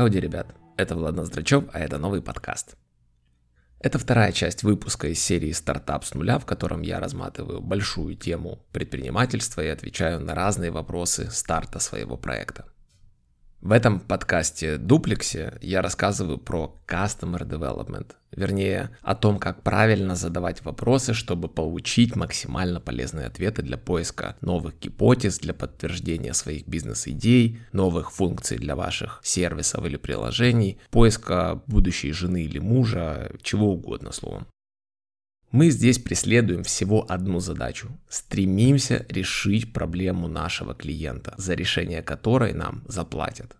Хауди, ребят, это Влад Ноздрачев, а это новый подкаст. Это вторая часть выпуска из серии «Стартап с нуля», в котором я разматываю большую тему предпринимательства и отвечаю на разные вопросы старта своего проекта. В этом подкасте Дуплексе я рассказываю про Customer Development, вернее о том, как правильно задавать вопросы, чтобы получить максимально полезные ответы для поиска новых гипотез, для подтверждения своих бизнес-идей, новых функций для ваших сервисов или приложений, поиска будущей жены или мужа, чего угодно словом. Мы здесь преследуем всего одну задачу. Стремимся решить проблему нашего клиента, за решение которой нам заплатят.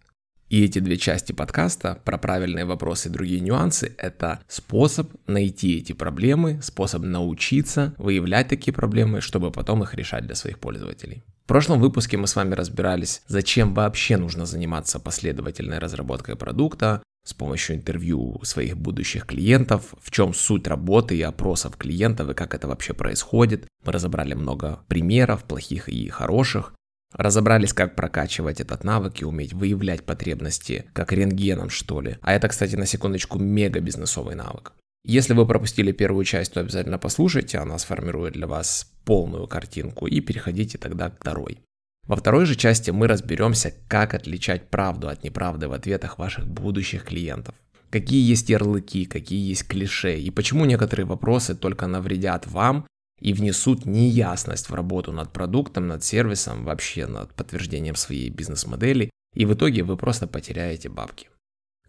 И эти две части подкаста про правильные вопросы и другие нюансы – это способ найти эти проблемы, способ научиться выявлять такие проблемы, чтобы потом их решать для своих пользователей. В прошлом выпуске мы с вами разбирались, зачем вообще нужно заниматься последовательной разработкой продукта, с помощью интервью своих будущих клиентов, в чем суть работы и опросов клиентов и как это вообще происходит. Мы разобрали много примеров, плохих и хороших. Разобрались, как прокачивать этот навык и уметь выявлять потребности, как рентгеном, что ли. А это, кстати, на секундочку, мега бизнесовый навык. Если вы пропустили первую часть, то обязательно послушайте, она сформирует для вас полную картинку и переходите тогда к второй. Во второй же части мы разберемся, как отличать правду от неправды в ответах ваших будущих клиентов. Какие есть ярлыки, какие есть клише, и почему некоторые вопросы только навредят вам и внесут неясность в работу над продуктом, над сервисом, вообще над подтверждением своей бизнес-модели, и в итоге вы просто потеряете бабки.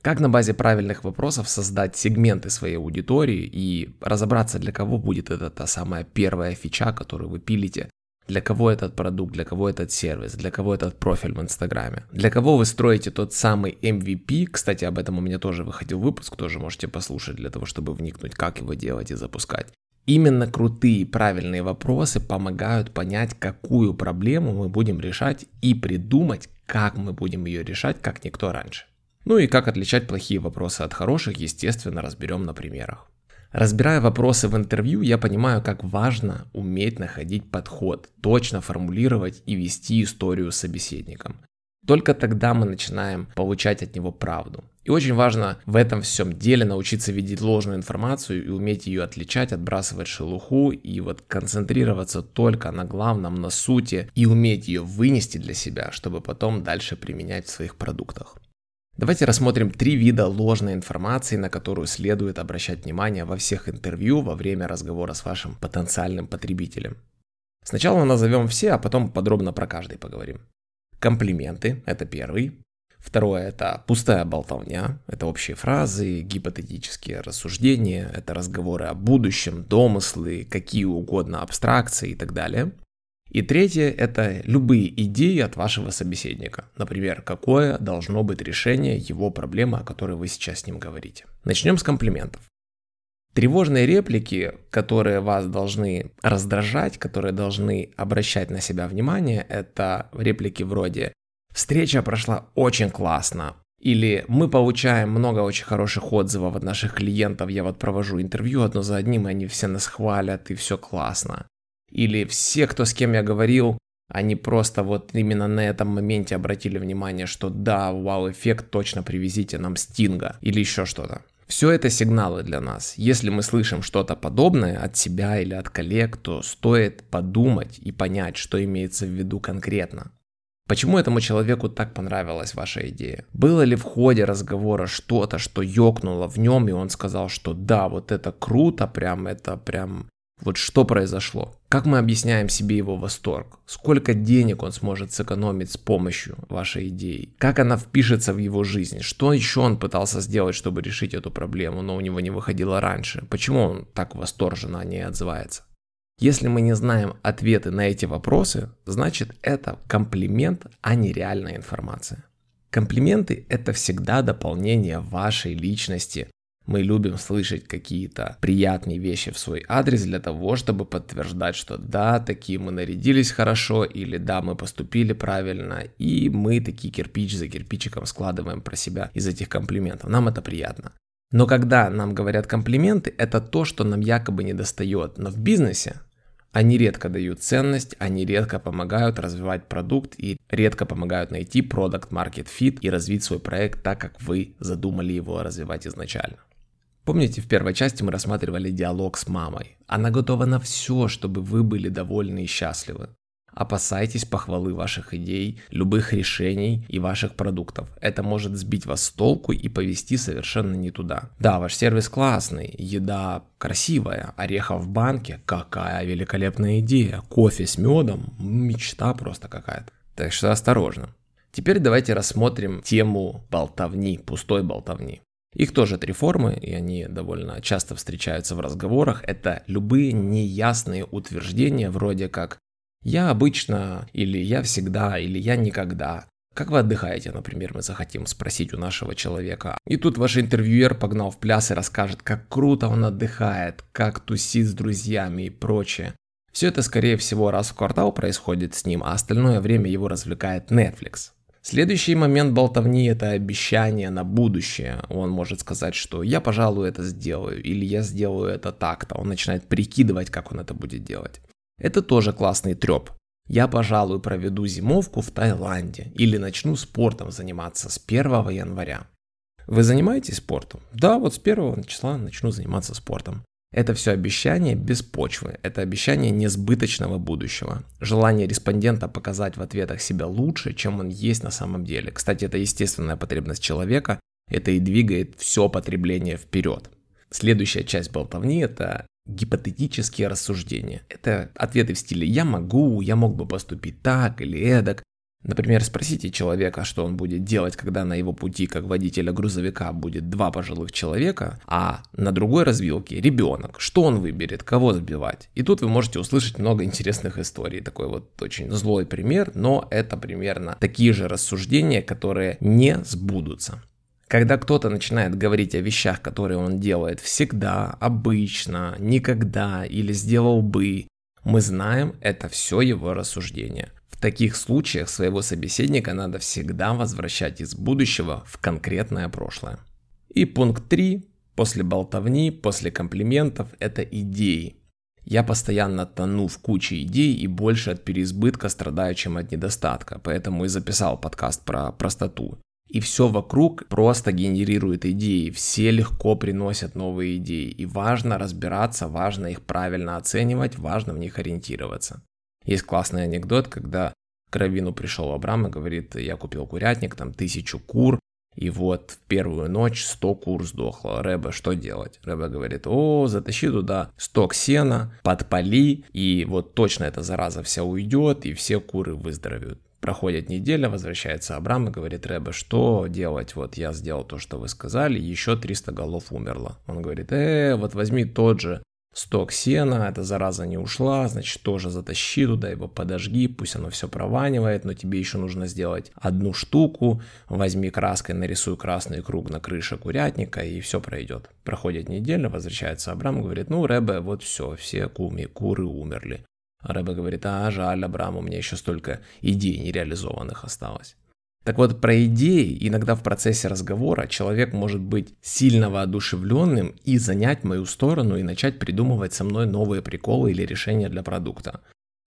Как на базе правильных вопросов создать сегменты своей аудитории и разобраться, для кого будет эта та самая первая фича, которую вы пилите для кого этот продукт, для кого этот сервис, для кого этот профиль в Инстаграме. Для кого вы строите тот самый MVP. Кстати, об этом у меня тоже выходил выпуск, тоже можете послушать для того, чтобы вникнуть, как его делать и запускать. Именно крутые правильные вопросы помогают понять, какую проблему мы будем решать и придумать, как мы будем ее решать, как никто раньше. Ну и как отличать плохие вопросы от хороших, естественно, разберем на примерах. Разбирая вопросы в интервью, я понимаю, как важно уметь находить подход, точно формулировать и вести историю с собеседником. Только тогда мы начинаем получать от него правду. И очень важно в этом всем деле научиться видеть ложную информацию и уметь ее отличать, отбрасывать шелуху и вот концентрироваться только на главном, на сути и уметь ее вынести для себя, чтобы потом дальше применять в своих продуктах. Давайте рассмотрим три вида ложной информации, на которую следует обращать внимание во всех интервью во время разговора с вашим потенциальным потребителем. Сначала назовем все, а потом подробно про каждый поговорим. Комплименты – это первый. Второе – это пустая болтовня, это общие фразы, гипотетические рассуждения, это разговоры о будущем, домыслы, какие угодно абстракции и так далее. И третье – это любые идеи от вашего собеседника. Например, какое должно быть решение его проблемы, о которой вы сейчас с ним говорите. Начнем с комплиментов. Тревожные реплики, которые вас должны раздражать, которые должны обращать на себя внимание, это реплики вроде «Встреча прошла очень классно», или мы получаем много очень хороших отзывов от наших клиентов, я вот провожу интервью одно за одним, и они все нас хвалят, и все классно или все, кто с кем я говорил, они просто вот именно на этом моменте обратили внимание, что да, вау-эффект, точно привезите нам Стинга или еще что-то. Все это сигналы для нас. Если мы слышим что-то подобное от себя или от коллег, то стоит подумать и понять, что имеется в виду конкретно. Почему этому человеку так понравилась ваша идея? Было ли в ходе разговора что-то, что ёкнуло в нем, и он сказал, что да, вот это круто, прям это прям вот что произошло? Как мы объясняем себе его восторг? Сколько денег он сможет сэкономить с помощью вашей идеи? Как она впишется в его жизнь? Что еще он пытался сделать, чтобы решить эту проблему, но у него не выходило раньше? Почему он так восторженно о ней отзывается? Если мы не знаем ответы на эти вопросы, значит это комплимент, а не реальная информация. Комплименты – это всегда дополнение вашей личности, мы любим слышать какие-то приятные вещи в свой адрес для того, чтобы подтверждать, что да, такие мы нарядились хорошо, или да, мы поступили правильно, и мы такие кирпич за кирпичиком складываем про себя из этих комплиментов. Нам это приятно. Но когда нам говорят комплименты, это то, что нам якобы не достает. Но в бизнесе Они редко дают ценность, они редко помогают развивать продукт и редко помогают найти продукт market fit и развить свой проект так, как вы задумали его развивать изначально. Помните, в первой части мы рассматривали диалог с мамой. Она готова на все, чтобы вы были довольны и счастливы. Опасайтесь похвалы ваших идей, любых решений и ваших продуктов. Это может сбить вас с толку и повести совершенно не туда. Да, ваш сервис классный, еда красивая, орехов в банке, какая великолепная идея, кофе с медом, мечта просто какая-то. Так что осторожно. Теперь давайте рассмотрим тему болтовни, пустой болтовни. Их тоже три формы, и они довольно часто встречаются в разговорах. Это любые неясные утверждения, вроде как «я обычно», или «я всегда», или «я никогда». Как вы отдыхаете, например, мы захотим спросить у нашего человека. И тут ваш интервьюер погнал в пляс и расскажет, как круто он отдыхает, как тусит с друзьями и прочее. Все это, скорее всего, раз в квартал происходит с ним, а остальное время его развлекает Netflix. Следующий момент болтовни – это обещание на будущее. Он может сказать, что я, пожалуй, это сделаю, или я сделаю это так-то. Он начинает прикидывать, как он это будет делать. Это тоже классный треп. Я, пожалуй, проведу зимовку в Таиланде или начну спортом заниматься с 1 января. Вы занимаетесь спортом? Да, вот с 1 числа начну заниматься спортом. Это все обещание без почвы, это обещание несбыточного будущего. Желание респондента показать в ответах себя лучше, чем он есть на самом деле. Кстати, это естественная потребность человека, это и двигает все потребление вперед. Следующая часть болтовни – это гипотетические рассуждения. Это ответы в стиле «я могу», «я мог бы поступить так или эдак», Например, спросите человека, что он будет делать, когда на его пути как водителя грузовика будет два пожилых человека, а на другой развилке ребенок. Что он выберет, кого сбивать? И тут вы можете услышать много интересных историй. Такой вот очень злой пример, но это примерно такие же рассуждения, которые не сбудутся. Когда кто-то начинает говорить о вещах, которые он делает всегда, обычно, никогда или сделал бы, мы знаем, это все его рассуждения таких случаях своего собеседника надо всегда возвращать из будущего в конкретное прошлое. И пункт 3. После болтовни, после комплиментов – это идеи. Я постоянно тону в куче идей и больше от переизбытка страдаю, чем от недостатка, поэтому и записал подкаст про простоту. И все вокруг просто генерирует идеи, все легко приносят новые идеи, и важно разбираться, важно их правильно оценивать, важно в них ориентироваться. Есть классный анекдот, когда к Равину пришел Абрам и говорит, я купил курятник, там тысячу кур, и вот в первую ночь 100 кур сдохло. Рэбе, что делать? Рэбе говорит, о, затащи туда сток сена, подпали, и вот точно эта зараза вся уйдет, и все куры выздоровеют. Проходит неделя, возвращается Абрам и говорит, Рэбе, что делать? Вот я сделал то, что вы сказали, еще 300 голов умерло. Он говорит, э, вот возьми тот же сток сена, эта зараза не ушла, значит тоже затащи туда, его подожги, пусть оно все прованивает, но тебе еще нужно сделать одну штуку, возьми краской, нарисуй красный круг на крыше курятника и все пройдет. Проходит неделя, возвращается Абрам, говорит, ну Рэбе, вот все, все куми, куры умерли. А Рэбе говорит, а жаль, Абрам, у меня еще столько идей нереализованных осталось. Так вот, про идеи иногда в процессе разговора человек может быть сильно воодушевленным и занять мою сторону и начать придумывать со мной новые приколы или решения для продукта.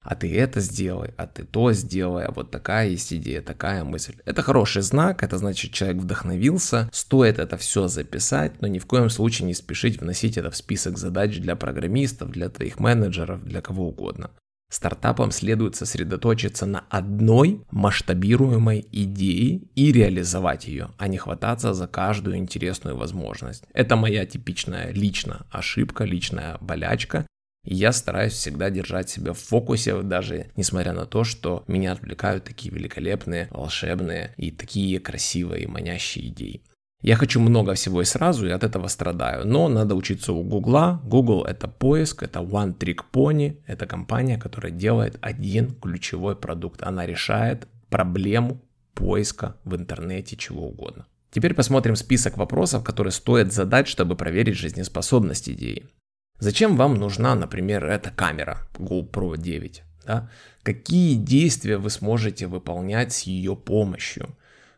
А ты это сделай, а ты то сделай, а вот такая есть идея, такая мысль. Это хороший знак, это значит человек вдохновился, стоит это все записать, но ни в коем случае не спешить вносить это в список задач для программистов, для твоих менеджеров, для кого угодно. Стартапам следует сосредоточиться на одной масштабируемой идее и реализовать ее, а не хвататься за каждую интересную возможность. Это моя типичная личная ошибка, личная болячка. Я стараюсь всегда держать себя в фокусе, даже несмотря на то, что меня отвлекают такие великолепные, волшебные и такие красивые и манящие идеи. Я хочу много всего и сразу, и от этого страдаю. Но надо учиться у Гугла. Google это поиск, это One Trick Pony. Это компания, которая делает один ключевой продукт. Она решает проблему поиска в интернете чего угодно. Теперь посмотрим список вопросов, которые стоит задать, чтобы проверить жизнеспособность идеи. Зачем вам нужна, например, эта камера GoPro 9? Да? Какие действия вы сможете выполнять с ее помощью?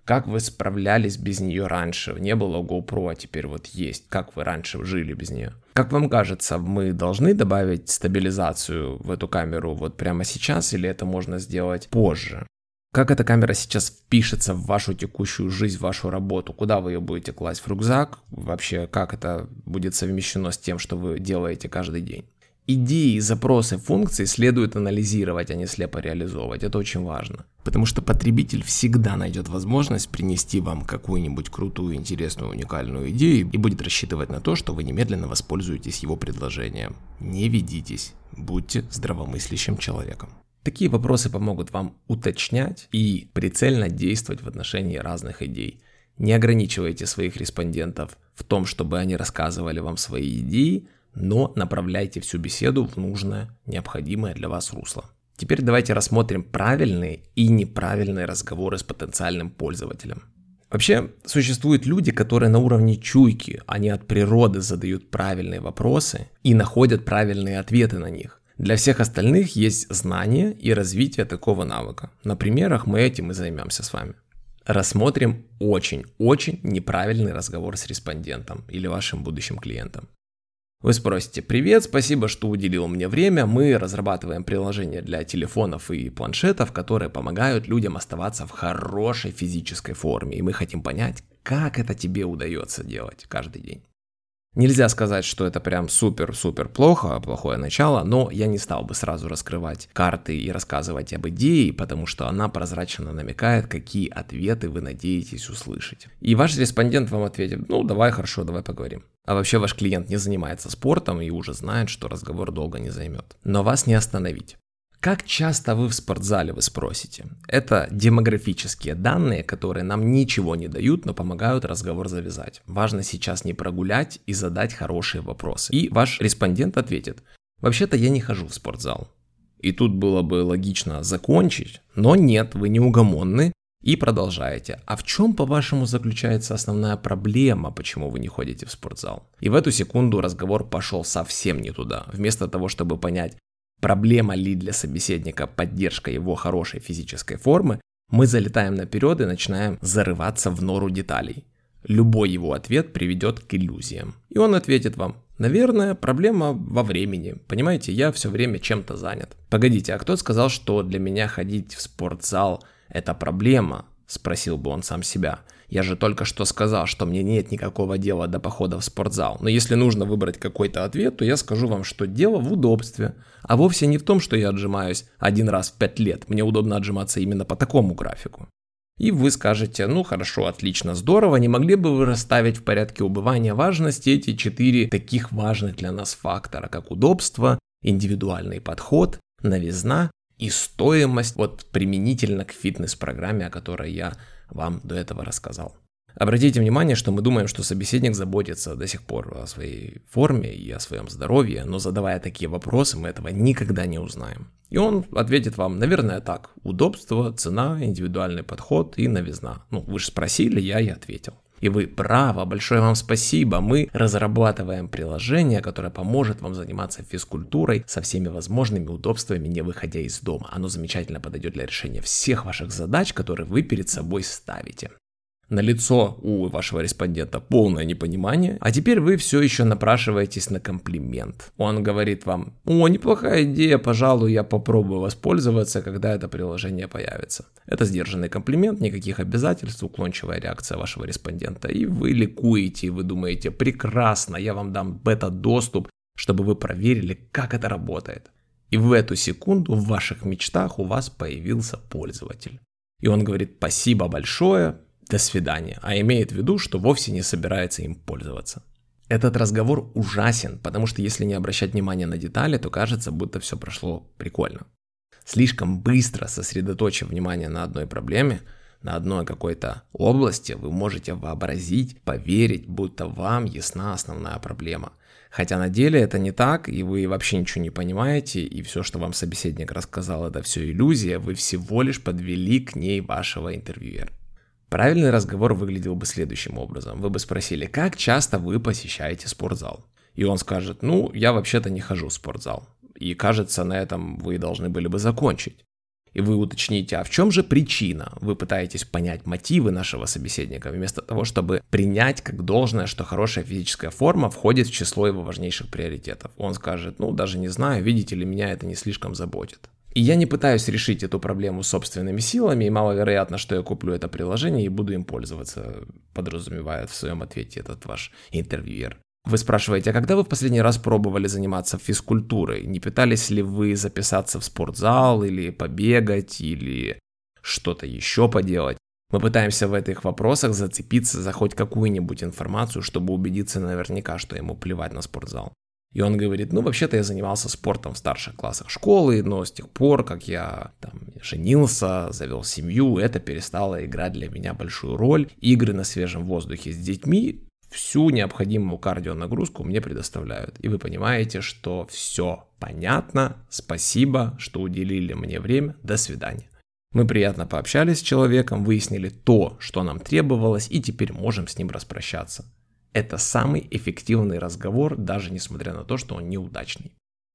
Как вы справлялись без нее раньше? Не было GoPro, а теперь вот есть. Как вы раньше жили без нее? Как вам кажется, мы должны добавить стабилизацию в эту камеру вот прямо сейчас или это можно сделать позже? Как эта камера сейчас впишется в вашу текущую жизнь, в вашу работу? Куда вы ее будете класть? В рюкзак? Вообще, как это будет совмещено с тем, что вы делаете каждый день? Идеи, запросы, функции следует анализировать, а не слепо реализовывать. Это очень важно. Потому что потребитель всегда найдет возможность принести вам какую-нибудь крутую, интересную, уникальную идею и будет рассчитывать на то, что вы немедленно воспользуетесь его предложением. Не ведитесь. Будьте здравомыслящим человеком. Такие вопросы помогут вам уточнять и прицельно действовать в отношении разных идей. Не ограничивайте своих респондентов в том, чтобы они рассказывали вам свои идеи, но направляйте всю беседу в нужное, необходимое для вас русло. Теперь давайте рассмотрим правильные и неправильные разговоры с потенциальным пользователем. Вообще, существуют люди, которые на уровне чуйки, они от природы задают правильные вопросы и находят правильные ответы на них. Для всех остальных есть знание и развитие такого навыка. На примерах мы этим и займемся с вами. Рассмотрим очень-очень неправильный разговор с респондентом или вашим будущим клиентом. Вы спросите, привет, спасибо, что уделил мне время. Мы разрабатываем приложения для телефонов и планшетов, которые помогают людям оставаться в хорошей физической форме. И мы хотим понять, как это тебе удается делать каждый день. Нельзя сказать, что это прям супер-супер плохо, плохое начало, но я не стал бы сразу раскрывать карты и рассказывать об идее, потому что она прозрачно намекает, какие ответы вы надеетесь услышать. И ваш респондент вам ответит, ну давай, хорошо, давай поговорим. А вообще ваш клиент не занимается спортом и уже знает, что разговор долго не займет. Но вас не остановить. Как часто вы в спортзале, вы спросите? Это демографические данные, которые нам ничего не дают, но помогают разговор завязать. Важно сейчас не прогулять и задать хорошие вопросы. И ваш респондент ответит, вообще-то я не хожу в спортзал. И тут было бы логично закончить, но нет, вы неугомонны и продолжаете. А в чем, по-вашему, заключается основная проблема, почему вы не ходите в спортзал? И в эту секунду разговор пошел совсем не туда. Вместо того, чтобы понять, проблема ли для собеседника поддержка его хорошей физической формы, мы залетаем наперед и начинаем зарываться в нору деталей. Любой его ответ приведет к иллюзиям. И он ответит вам, наверное, проблема во времени. Понимаете, я все время чем-то занят. Погодите, а кто сказал, что для меня ходить в спортзал это проблема? Спросил бы он сам себя. Я же только что сказал, что мне нет никакого дела до похода в спортзал. Но если нужно выбрать какой-то ответ, то я скажу вам, что дело в удобстве. А вовсе не в том, что я отжимаюсь один раз в пять лет. Мне удобно отжиматься именно по такому графику. И вы скажете, ну хорошо, отлично, здорово, не могли бы вы расставить в порядке убывания важности эти четыре таких важных для нас фактора, как удобство, индивидуальный подход, новизна и стоимость вот применительно к фитнес-программе, о которой я вам до этого рассказал. Обратите внимание, что мы думаем, что собеседник заботится до сих пор о своей форме и о своем здоровье, но задавая такие вопросы, мы этого никогда не узнаем. И он ответит вам, наверное, так. Удобство, цена, индивидуальный подход и новизна. Ну, вы же спросили, я и ответил. И вы правы, большое вам спасибо. Мы разрабатываем приложение, которое поможет вам заниматься физкультурой со всеми возможными удобствами, не выходя из дома. Оно замечательно подойдет для решения всех ваших задач, которые вы перед собой ставите. На лицо у вашего респондента полное непонимание, а теперь вы все еще напрашиваетесь на комплимент. Он говорит вам, о, неплохая идея, пожалуй, я попробую воспользоваться, когда это приложение появится. Это сдержанный комплимент, никаких обязательств, уклончивая реакция вашего респондента. И вы ликуете, и вы думаете, прекрасно, я вам дам бета-доступ, чтобы вы проверили, как это работает. И в эту секунду в ваших мечтах у вас появился пользователь. И он говорит, спасибо большое, до свидания, а имеет в виду, что вовсе не собирается им пользоваться. Этот разговор ужасен, потому что если не обращать внимания на детали, то кажется, будто все прошло прикольно. Слишком быстро сосредоточив внимание на одной проблеме, на одной какой-то области, вы можете вообразить, поверить, будто вам ясна основная проблема. Хотя на деле это не так, и вы вообще ничего не понимаете, и все, что вам собеседник рассказал, это все иллюзия, вы всего лишь подвели к ней вашего интервьюера. Правильный разговор выглядел бы следующим образом. Вы бы спросили, как часто вы посещаете спортзал? И он скажет, ну, я вообще-то не хожу в спортзал. И кажется, на этом вы должны были бы закончить. и вы уточните, а в чем же причина? Вы пытаетесь понять мотивы нашего собеседника, вместо того, чтобы принять как должное, что хорошая физическая форма входит в число его важнейших приоритетов. Он скажет, ну даже не знаю, видите ли, меня это не слишком заботит. И я не пытаюсь решить эту проблему собственными силами, и маловероятно, что я куплю это приложение и буду им пользоваться, подразумевает в своем ответе этот ваш интервьюер. Вы спрашиваете, а когда вы в последний раз пробовали заниматься физкультурой? Не пытались ли вы записаться в спортзал или побегать, или что-то еще поделать? Мы пытаемся в этих вопросах зацепиться за хоть какую-нибудь информацию, чтобы убедиться наверняка, что ему плевать на спортзал. И он говорит, ну, вообще-то я занимался спортом в старших классах школы, но с тех пор, как я там женился, завел семью, это перестало играть для меня большую роль. Игры на свежем воздухе с детьми всю необходимую кардионагрузку мне предоставляют. И вы понимаете, что все понятно, спасибо, что уделили мне время, до свидания. Мы приятно пообщались с человеком, выяснили то, что нам требовалось, и теперь можем с ним распрощаться. Это самый эффективный разговор, даже несмотря на то, что он неудачный.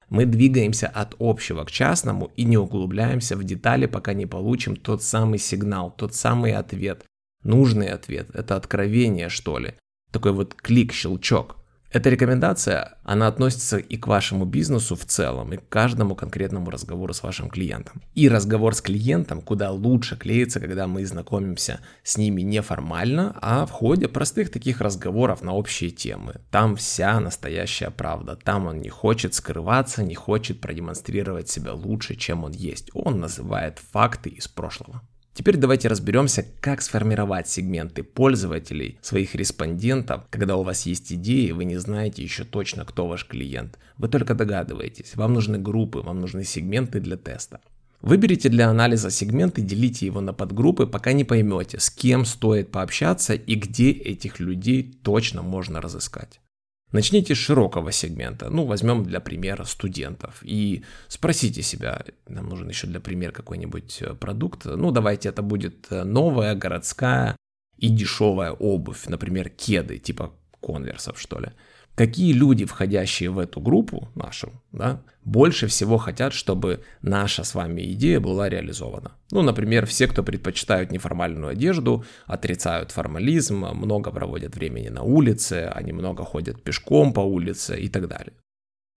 Мы двигаемся от общего к частному и не углубляемся в детали, пока не получим тот самый сигнал, тот самый ответ. Нужный ответ, это откровение, что ли такой вот клик, щелчок. Эта рекомендация, она относится и к вашему бизнесу в целом, и к каждому конкретному разговору с вашим клиентом. И разговор с клиентом куда лучше клеится, когда мы знакомимся с ними неформально, а в ходе простых таких разговоров на общие темы. Там вся настоящая правда. Там он не хочет скрываться, не хочет продемонстрировать себя лучше, чем он есть. Он называет факты из прошлого. Теперь давайте разберемся, как сформировать сегменты пользователей, своих респондентов, когда у вас есть идеи, вы не знаете еще точно, кто ваш клиент. Вы только догадываетесь, вам нужны группы, вам нужны сегменты для теста. Выберите для анализа сегмент и делите его на подгруппы, пока не поймете, с кем стоит пообщаться и где этих людей точно можно разыскать. Начните с широкого сегмента. Ну, возьмем для примера студентов. И спросите себя, нам нужен еще для примера какой-нибудь э, продукт. Ну, давайте это будет э, новая, городская и дешевая обувь. Например, кеды, типа конверсов, что ли какие люди, входящие в эту группу нашу, да, больше всего хотят, чтобы наша с вами идея была реализована. Ну, например, все, кто предпочитают неформальную одежду, отрицают формализм, много проводят времени на улице, они много ходят пешком по улице и так далее.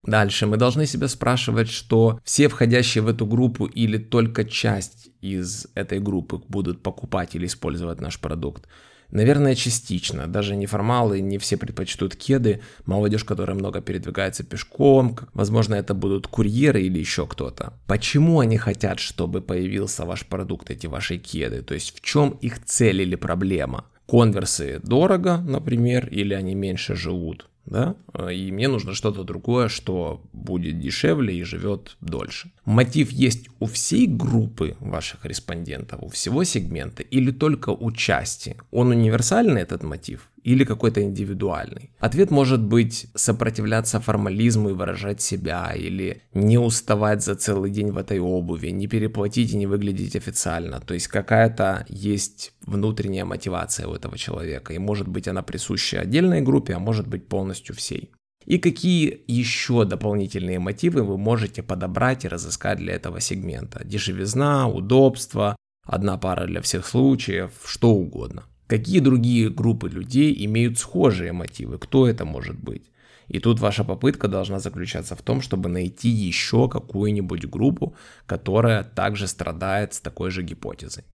Дальше мы должны себя спрашивать, что все входящие в эту группу или только часть из этой группы будут покупать или использовать наш продукт. Наверное, частично. Даже неформалы, не все предпочтут кеды. Молодежь, которая много передвигается пешком. Возможно, это будут курьеры или еще кто-то. Почему они хотят, чтобы появился ваш продукт, эти ваши кеды? То есть в чем их цель или проблема? Конверсы дорого, например, или они меньше живут? да, и мне нужно что-то другое, что будет дешевле и живет дольше. Мотив есть у всей группы ваших респондентов, у всего сегмента или только у части? Он универсальный этот мотив? или какой-то индивидуальный. Ответ может быть сопротивляться формализму и выражать себя, или не уставать за целый день в этой обуви, не переплатить и не выглядеть официально. То есть какая-то есть внутренняя мотивация у этого человека, и может быть она присуща отдельной группе, а может быть полностью всей. И какие еще дополнительные мотивы вы можете подобрать и разыскать для этого сегмента? Дешевизна, удобство, одна пара для всех случаев, что угодно. Какие другие группы людей имеют схожие мотивы? Кто это может быть? И тут ваша попытка должна заключаться в том, чтобы найти еще какую-нибудь группу, которая также страдает с такой же гипотезой.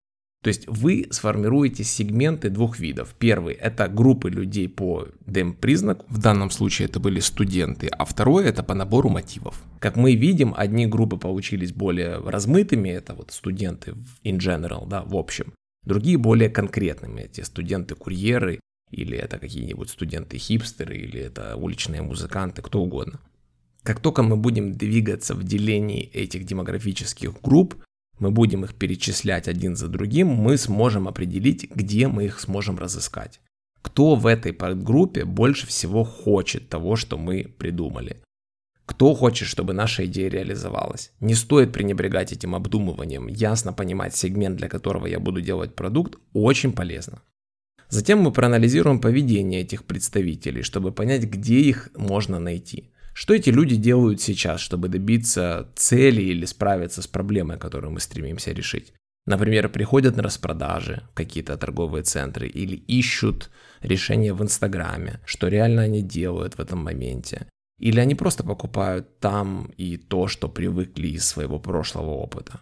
То есть вы сформируете сегменты двух видов. Первый – это группы людей по DEM-признаку, в данном случае это были студенты, а второй – это по набору мотивов. Как мы видим, одни группы получились более размытыми, это вот студенты in general, да, в общем, Другие более конкретными, эти студенты-курьеры, или это какие-нибудь студенты-хипстеры, или это уличные музыканты, кто угодно. Как только мы будем двигаться в делении этих демографических групп, мы будем их перечислять один за другим, мы сможем определить, где мы их сможем разыскать. Кто в этой подгруппе больше всего хочет того, что мы придумали. Кто хочет, чтобы наша идея реализовалась? Не стоит пренебрегать этим обдумыванием. Ясно понимать сегмент, для которого я буду делать продукт, очень полезно. Затем мы проанализируем поведение этих представителей, чтобы понять, где их можно найти. Что эти люди делают сейчас, чтобы добиться цели или справиться с проблемой, которую мы стремимся решить? Например, приходят на распродажи какие-то торговые центры или ищут решения в Инстаграме, что реально они делают в этом моменте. Или они просто покупают там и то, что привыкли из своего прошлого опыта.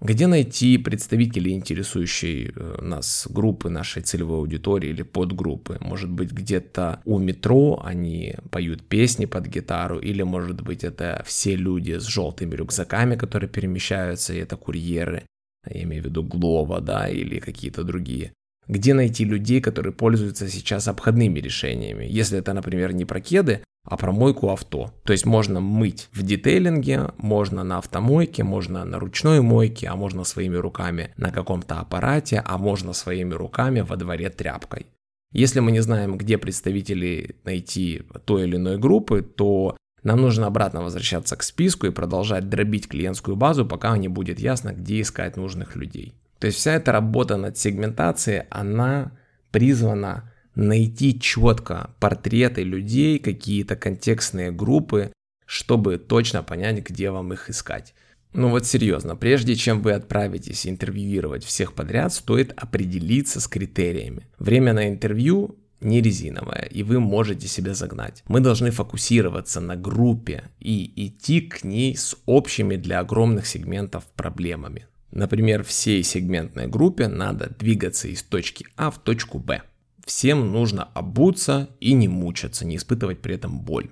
Где найти представителей интересующей э, нас группы, нашей целевой аудитории или подгруппы? Может быть, где-то у метро они поют песни под гитару, или, может быть, это все люди с желтыми рюкзаками, которые перемещаются, и это курьеры, я имею в виду Глова, да, или какие-то другие. Где найти людей, которые пользуются сейчас обходными решениями? Если это, например, не про кеды, а про мойку авто. То есть можно мыть в детейлинге, можно на автомойке, можно на ручной мойке, а можно своими руками на каком-то аппарате, а можно своими руками во дворе тряпкой. Если мы не знаем, где представители найти той или иной группы, то нам нужно обратно возвращаться к списку и продолжать дробить клиентскую базу, пока не будет ясно, где искать нужных людей. То есть вся эта работа над сегментацией, она призвана найти четко портреты людей, какие-то контекстные группы, чтобы точно понять, где вам их искать. Ну вот серьезно, прежде чем вы отправитесь интервьюировать всех подряд, стоит определиться с критериями. Время на интервью не резиновое, и вы можете себя загнать. Мы должны фокусироваться на группе и идти к ней с общими для огромных сегментов проблемами. Например, всей сегментной группе надо двигаться из точки А в точку Б. Всем нужно обуться и не мучаться, не испытывать при этом боль.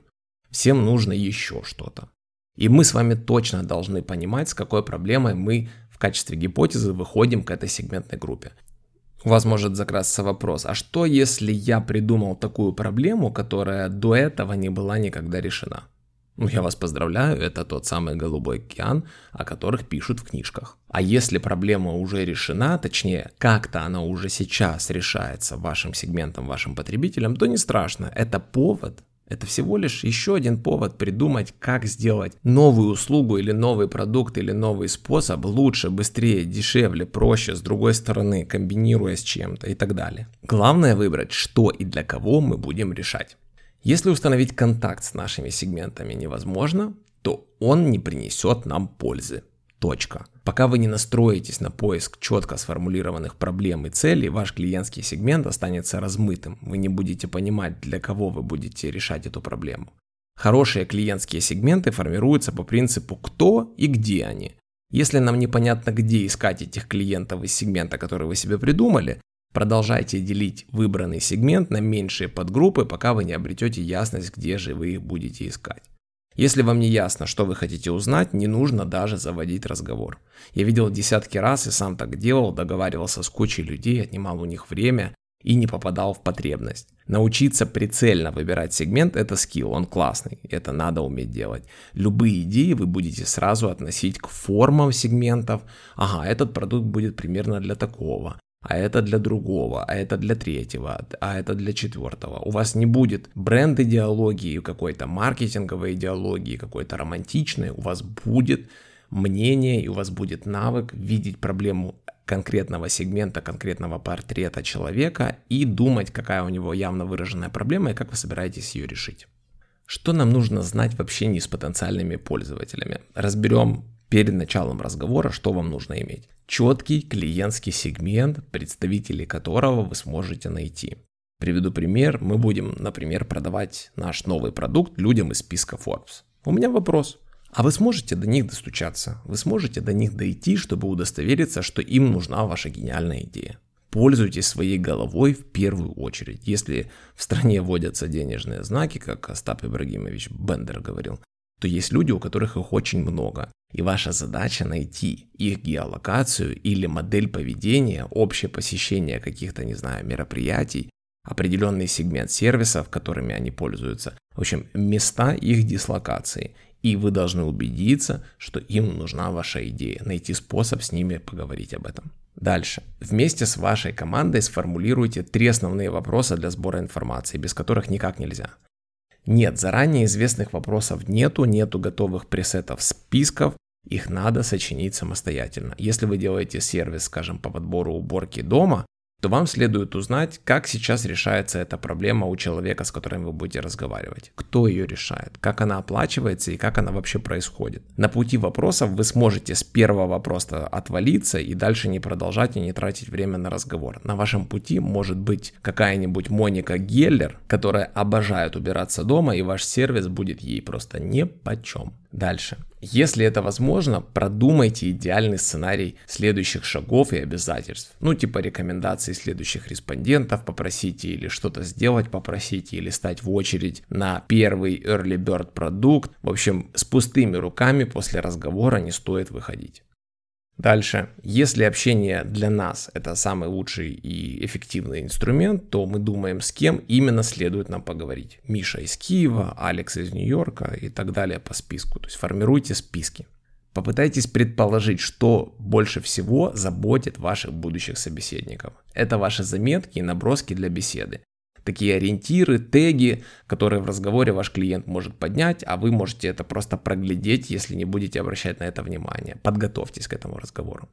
Всем нужно еще что-то. И мы с вами точно должны понимать, с какой проблемой мы в качестве гипотезы выходим к этой сегментной группе. У вас может закрасться вопрос, а что если я придумал такую проблему, которая до этого не была никогда решена? Ну, я вас поздравляю, это тот самый голубой океан, о которых пишут в книжках. А если проблема уже решена, точнее, как-то она уже сейчас решается вашим сегментом, вашим потребителям, то не страшно. Это повод это всего лишь еще один повод придумать, как сделать новую услугу или новый продукт или новый способ лучше, быстрее, дешевле, проще, с другой стороны, комбинируя с чем-то и так далее. Главное выбрать, что и для кого мы будем решать. Если установить контакт с нашими сегментами невозможно, то он не принесет нам пользы. Точка. Пока вы не настроитесь на поиск четко сформулированных проблем и целей, ваш клиентский сегмент останется размытым. Вы не будете понимать, для кого вы будете решать эту проблему. Хорошие клиентские сегменты формируются по принципу кто и где они. Если нам непонятно, где искать этих клиентов из сегмента, который вы себе придумали, продолжайте делить выбранный сегмент на меньшие подгруппы, пока вы не обретете ясность, где же вы их будете искать. Если вам не ясно, что вы хотите узнать, не нужно даже заводить разговор. Я видел десятки раз и сам так делал, договаривался с кучей людей, отнимал у них время и не попадал в потребность. Научиться прицельно выбирать сегмент – это скилл, он классный, это надо уметь делать. Любые идеи вы будете сразу относить к формам сегментов. Ага, этот продукт будет примерно для такого а это для другого, а это для третьего, а это для четвертого. У вас не будет бренд идеологии, какой-то маркетинговой идеологии, какой-то романтичной. У вас будет мнение и у вас будет навык видеть проблему конкретного сегмента, конкретного портрета человека и думать, какая у него явно выраженная проблема и как вы собираетесь ее решить. Что нам нужно знать в общении с потенциальными пользователями? Разберем перед началом разговора, что вам нужно иметь. Четкий клиентский сегмент, представителей которого вы сможете найти. Приведу пример. Мы будем, например, продавать наш новый продукт людям из списка Forbes. У меня вопрос. А вы сможете до них достучаться? Вы сможете до них дойти, чтобы удостовериться, что им нужна ваша гениальная идея? Пользуйтесь своей головой в первую очередь. Если в стране вводятся денежные знаки, как Остап Ибрагимович Бендер говорил, то есть люди, у которых их очень много. И ваша задача найти их геолокацию или модель поведения, общее посещение каких-то, не знаю, мероприятий, определенный сегмент сервисов, которыми они пользуются. В общем, места их дислокации. И вы должны убедиться, что им нужна ваша идея, найти способ с ними поговорить об этом. Дальше. Вместе с вашей командой сформулируйте три основные вопроса для сбора информации, без которых никак нельзя. Нет, заранее известных вопросов нету, нету готовых пресетов списков, их надо сочинить самостоятельно. Если вы делаете сервис, скажем, по подбору уборки дома, то вам следует узнать, как сейчас решается эта проблема у человека, с которым вы будете разговаривать. Кто ее решает, как она оплачивается и как она вообще происходит. На пути вопросов вы сможете с первого вопроса отвалиться и дальше не продолжать и не тратить время на разговор. На вашем пути может быть какая-нибудь Моника Геллер, которая обожает убираться дома, и ваш сервис будет ей просто не почем. Дальше. Если это возможно, продумайте идеальный сценарий следующих шагов и обязательств. Ну, типа рекомендаций следующих респондентов, попросите или что-то сделать, попросите или стать в очередь на первый early bird продукт. В общем, с пустыми руками после разговора не стоит выходить. Дальше. Если общение для нас это самый лучший и эффективный инструмент, то мы думаем, с кем именно следует нам поговорить. Миша из Киева, Алекс из Нью-Йорка и так далее по списку. То есть формируйте списки. Попытайтесь предположить, что больше всего заботит ваших будущих собеседников. Это ваши заметки и наброски для беседы такие ориентиры, теги, которые в разговоре ваш клиент может поднять, а вы можете это просто проглядеть, если не будете обращать на это внимание. Подготовьтесь к этому разговору.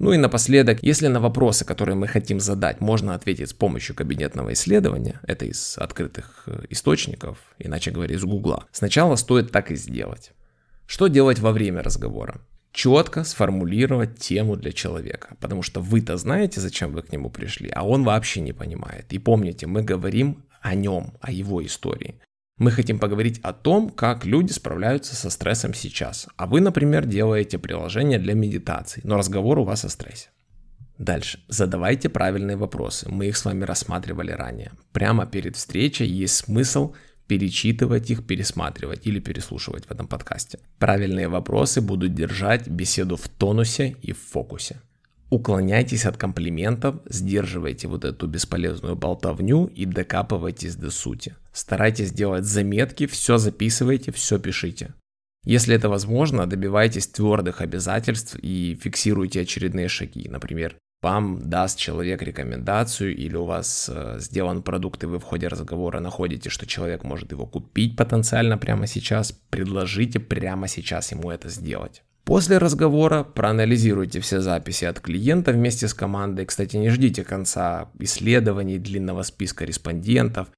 Ну и напоследок, если на вопросы, которые мы хотим задать, можно ответить с помощью кабинетного исследования, это из открытых э, источников, иначе говоря, из Гугла, сначала стоит так и сделать. Что делать во время разговора? Четко сформулировать тему для человека, потому что вы-то знаете, зачем вы к нему пришли, а он вообще не понимает. И помните, мы говорим о нем, о его истории. Мы хотим поговорить о том, как люди справляются со стрессом сейчас. А вы, например, делаете приложение для медитации, но разговор у вас о стрессе. Дальше. Задавайте правильные вопросы. Мы их с вами рассматривали ранее. Прямо перед встречей есть смысл перечитывать их, пересматривать или переслушивать в этом подкасте. Правильные вопросы будут держать беседу в тонусе и в фокусе. Уклоняйтесь от комплиментов, сдерживайте вот эту бесполезную болтовню и докапывайтесь до сути. Старайтесь делать заметки, все записывайте, все пишите. Если это возможно, добивайтесь твердых обязательств и фиксируйте очередные шаги. Например, вам даст человек рекомендацию или у вас э, сделан продукт и вы в ходе разговора находите, что человек может его купить потенциально прямо сейчас, предложите прямо сейчас ему это сделать. После разговора проанализируйте все записи от клиента вместе с командой. Кстати, не ждите конца исследований, длинного списка респондентов.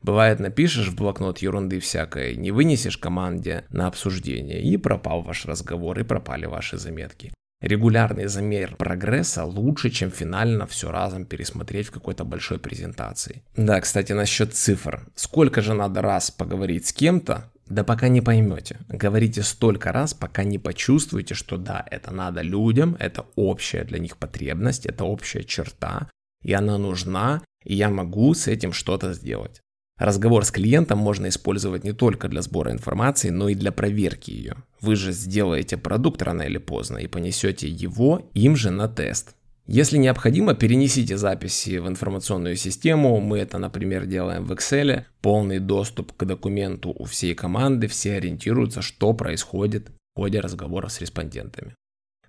Бывает, напишешь в блокнот ерунды всякой, не вынесешь команде на обсуждение, и пропал ваш разговор, и пропали ваши заметки. Регулярный замер прогресса лучше, чем финально все разом пересмотреть в какой-то большой презентации. Да, кстати, насчет цифр. Сколько же надо раз поговорить с кем-то, да пока не поймете. Говорите столько раз, пока не почувствуете, что да, это надо людям, это общая для них потребность, это общая черта, и она нужна, и я могу с этим что-то сделать. Разговор с клиентом можно использовать не только для сбора информации, но и для проверки ее. Вы же сделаете продукт рано или поздно и понесете его им же на тест. Если необходимо, перенесите записи в информационную систему. Мы это, например, делаем в Excel. Полный доступ к документу у всей команды. Все ориентируются, что происходит в ходе разговора с респондентами.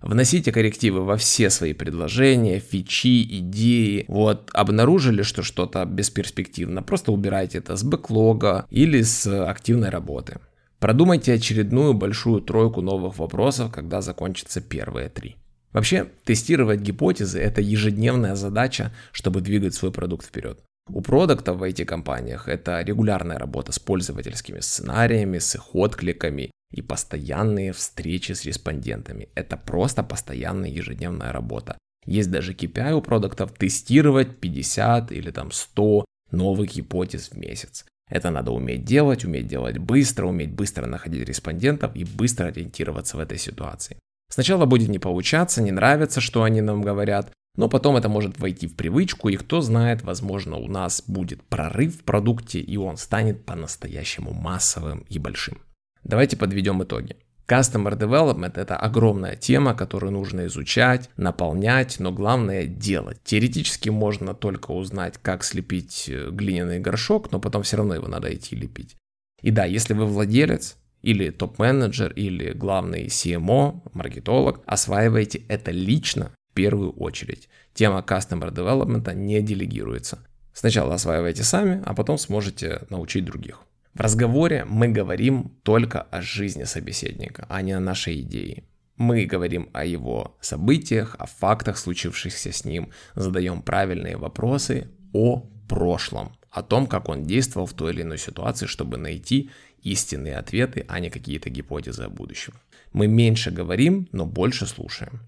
Вносите коррективы во все свои предложения, фичи, идеи. Вот, обнаружили, что что-то бесперспективно, просто убирайте это с бэклога или с активной работы. Продумайте очередную большую тройку новых вопросов, когда закончатся первые три. Вообще, тестировать гипотезы – это ежедневная задача, чтобы двигать свой продукт вперед. У продуктов в IT-компаниях это регулярная работа с пользовательскими сценариями, с их откликами, и постоянные встречи с респондентами. Это просто постоянная ежедневная работа. Есть даже KPI у продуктов тестировать 50 или там 100 новых гипотез в месяц. Это надо уметь делать, уметь делать быстро, уметь быстро находить респондентов и быстро ориентироваться в этой ситуации. Сначала будет не получаться, не нравится, что они нам говорят, но потом это может войти в привычку, и кто знает, возможно, у нас будет прорыв в продукте, и он станет по-настоящему массовым и большим. Давайте подведем итоги. Customer Development – это огромная тема, которую нужно изучать, наполнять, но главное – делать. Теоретически можно только узнать, как слепить э, глиняный горшок, но потом все равно его надо идти лепить. И да, если вы владелец, или топ-менеджер, или главный CMO, маркетолог, осваиваете это лично в первую очередь. Тема Customer Development не делегируется. Сначала осваивайте сами, а потом сможете научить других. В разговоре мы говорим только о жизни собеседника, а не о нашей идее. Мы говорим о его событиях, о фактах, случившихся с ним, задаем правильные вопросы о прошлом, о том, как он действовал в той или иной ситуации, чтобы найти истинные ответы, а не какие-то гипотезы о будущем. Мы меньше говорим, но больше слушаем.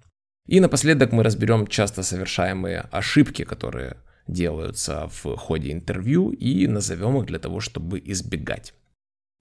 И напоследок мы разберем часто совершаемые ошибки, которые делаются в ходе интервью и назовем их для того, чтобы избегать.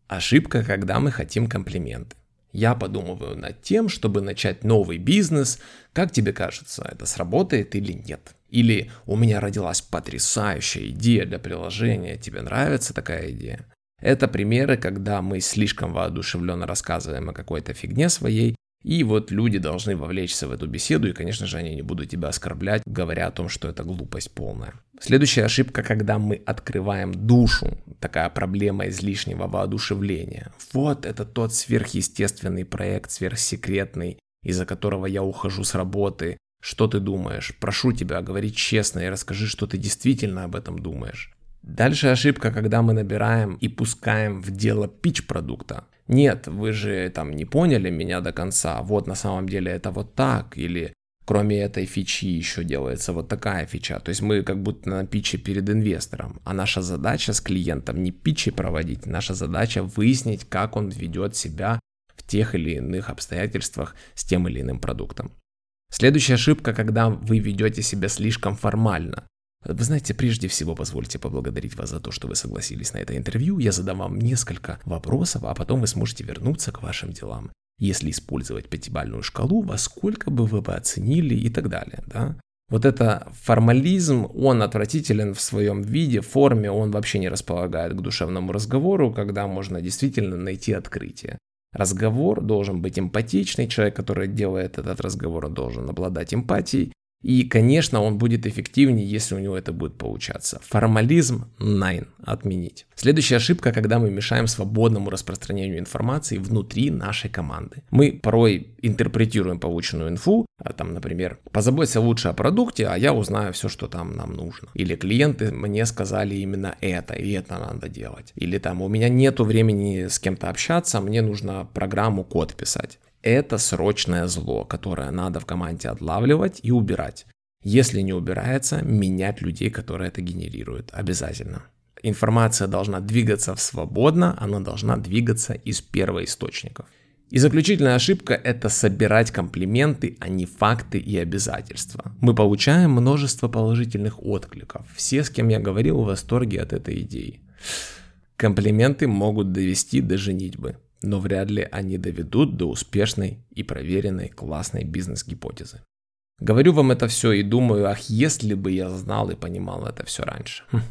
Ошибка, когда мы хотим комплименты. Я подумываю над тем, чтобы начать новый бизнес. Как тебе кажется, это сработает или нет? Или у меня родилась потрясающая идея для приложения, тебе нравится такая идея? Это примеры, когда мы слишком воодушевленно рассказываем о какой-то фигне своей, и вот люди должны вовлечься в эту беседу, и, конечно же, они не будут тебя оскорблять, говоря о том, что это глупость полная. Следующая ошибка, когда мы открываем душу, такая проблема излишнего воодушевления. Вот это тот сверхъестественный проект, сверхсекретный, из-за которого я ухожу с работы. Что ты думаешь? Прошу тебя, говори честно и расскажи, что ты действительно об этом думаешь. Дальше ошибка, когда мы набираем и пускаем в дело пич продукта. Нет, вы же там не поняли меня до конца, вот на самом деле это вот так, или кроме этой фичи еще делается вот такая фича. То есть мы как будто на питче перед инвестором, а наша задача с клиентом не питчи проводить, наша задача выяснить, как он ведет себя в тех или иных обстоятельствах с тем или иным продуктом. Следующая ошибка, когда вы ведете себя слишком формально. Вы знаете, прежде всего позвольте поблагодарить вас за то, что вы согласились на это интервью. Я задам вам несколько вопросов, а потом вы сможете вернуться к вашим делам. Если использовать пятибальную шкалу, во сколько бы вы бы оценили и так далее, да? Вот это формализм, он отвратителен в своем виде, форме, он вообще не располагает к душевному разговору, когда можно действительно найти открытие. Разговор должен быть эмпатичный, человек, который делает этот разговор, должен обладать эмпатией, и, конечно, он будет эффективнее, если у него это будет получаться. Формализм – nine, отменить. Следующая ошибка, когда мы мешаем свободному распространению информации внутри нашей команды. Мы порой интерпретируем полученную инфу, а там, например, позаботься лучше о продукте, а я узнаю все, что там нам нужно. Или клиенты мне сказали именно это, и это надо делать. Или там у меня нету времени с кем-то общаться, мне нужно программу код писать. Это срочное зло, которое надо в команде отлавливать и убирать. Если не убирается, менять людей, которые это генерируют. Обязательно. Информация должна двигаться свободно, она должна двигаться из первоисточников. И заключительная ошибка – это собирать комплименты, а не факты и обязательства. Мы получаем множество положительных откликов. Все, с кем я говорил, в восторге от этой идеи. Комплименты могут довести до женитьбы но вряд ли они доведут до успешной и проверенной классной бизнес-гипотезы. Говорю вам это все и думаю, ах, если бы я знал и понимал это все раньше. Хм.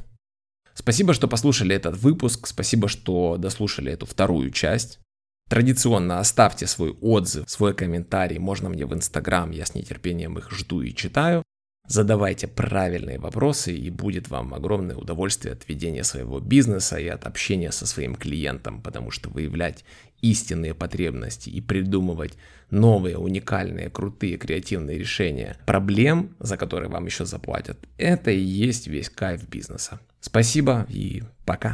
Спасибо, что послушали этот выпуск, спасибо, что дослушали эту вторую часть. Традиционно оставьте свой отзыв, свой комментарий, можно мне в Инстаграм, я с нетерпением их жду и читаю. Задавайте правильные вопросы, и будет вам огромное удовольствие от ведения своего бизнеса и от общения со своим клиентом, потому что выявлять истинные потребности и придумывать новые, уникальные, крутые, креативные решения проблем, за которые вам еще заплатят, это и есть весь кайф бизнеса. Спасибо и пока.